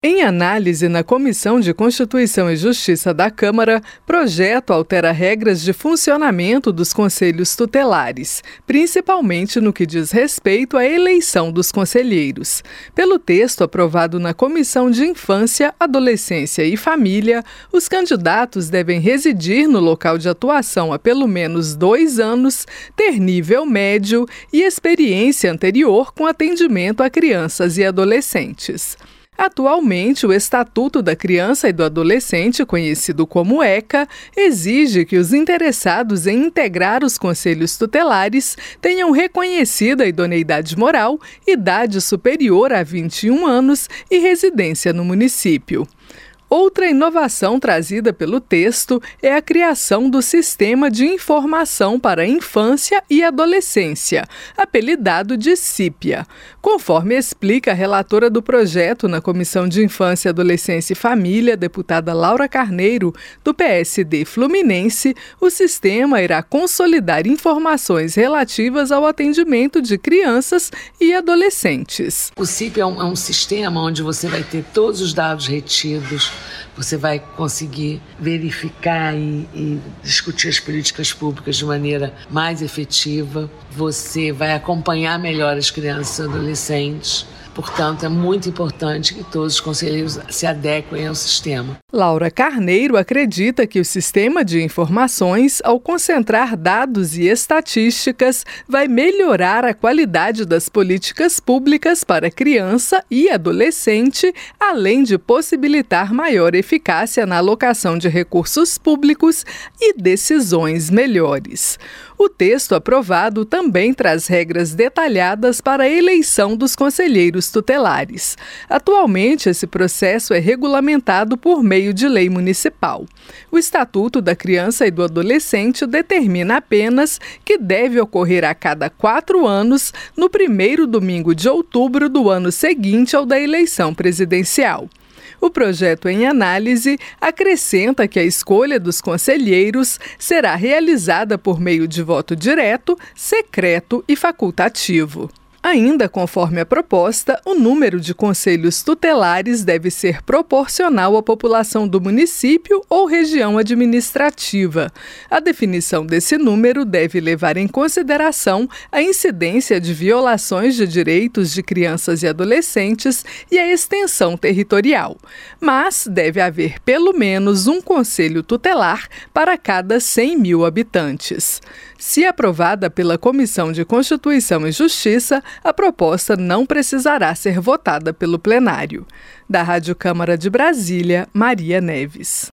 Em análise na Comissão de Constituição e Justiça da Câmara, projeto altera regras de funcionamento dos conselhos tutelares, principalmente no que diz respeito à eleição dos conselheiros. Pelo texto aprovado na Comissão de Infância, Adolescência e Família, os candidatos devem residir no local de atuação há pelo menos dois anos, ter nível médio e experiência anterior com atendimento a crianças e adolescentes. Atualmente, o Estatuto da Criança e do Adolescente, conhecido como ECA, exige que os interessados em integrar os conselhos tutelares tenham reconhecida idoneidade moral, idade superior a 21 anos e residência no município. Outra inovação trazida pelo texto é a criação do Sistema de Informação para Infância e Adolescência, apelidado de CIPIA. Conforme explica a relatora do projeto na Comissão de Infância, Adolescência e Família, deputada Laura Carneiro, do PSD Fluminense, o sistema irá consolidar informações relativas ao atendimento de crianças e adolescentes. O CIPIA é um, é um sistema onde você vai ter todos os dados retidos você vai conseguir verificar e, e, discutir as políticas públicas de maneira mais efetiva, você vai acompanhar melhor as crianças e adolescentes Portanto, é muito importante que todos os conselheiros se adequem ao sistema. Laura Carneiro acredita que o sistema de informações, ao concentrar dados e estatísticas, vai melhorar a qualidade das políticas públicas para criança e adolescente, além de possibilitar maior eficácia na alocação de recursos públicos e decisões melhores. O texto aprovado também traz regras detalhadas para a eleição dos conselheiros tutelares. Atualmente, esse processo é regulamentado por meio de lei municipal. O Estatuto da Criança e do Adolescente determina apenas que deve ocorrer a cada quatro anos, no primeiro domingo de outubro do ano seguinte ao da eleição presidencial. O projeto em análise acrescenta que a escolha dos conselheiros será realizada por meio de voto direto, secreto e facultativo. Ainda conforme a proposta, o número de conselhos tutelares deve ser proporcional à população do município ou região administrativa. A definição desse número deve levar em consideração a incidência de violações de direitos de crianças e adolescentes e a extensão territorial. Mas deve haver pelo menos um conselho tutelar para cada 100 mil habitantes. Se aprovada pela Comissão de Constituição e Justiça, a proposta não precisará ser votada pelo plenário. Da Rádio Câmara de Brasília, Maria Neves.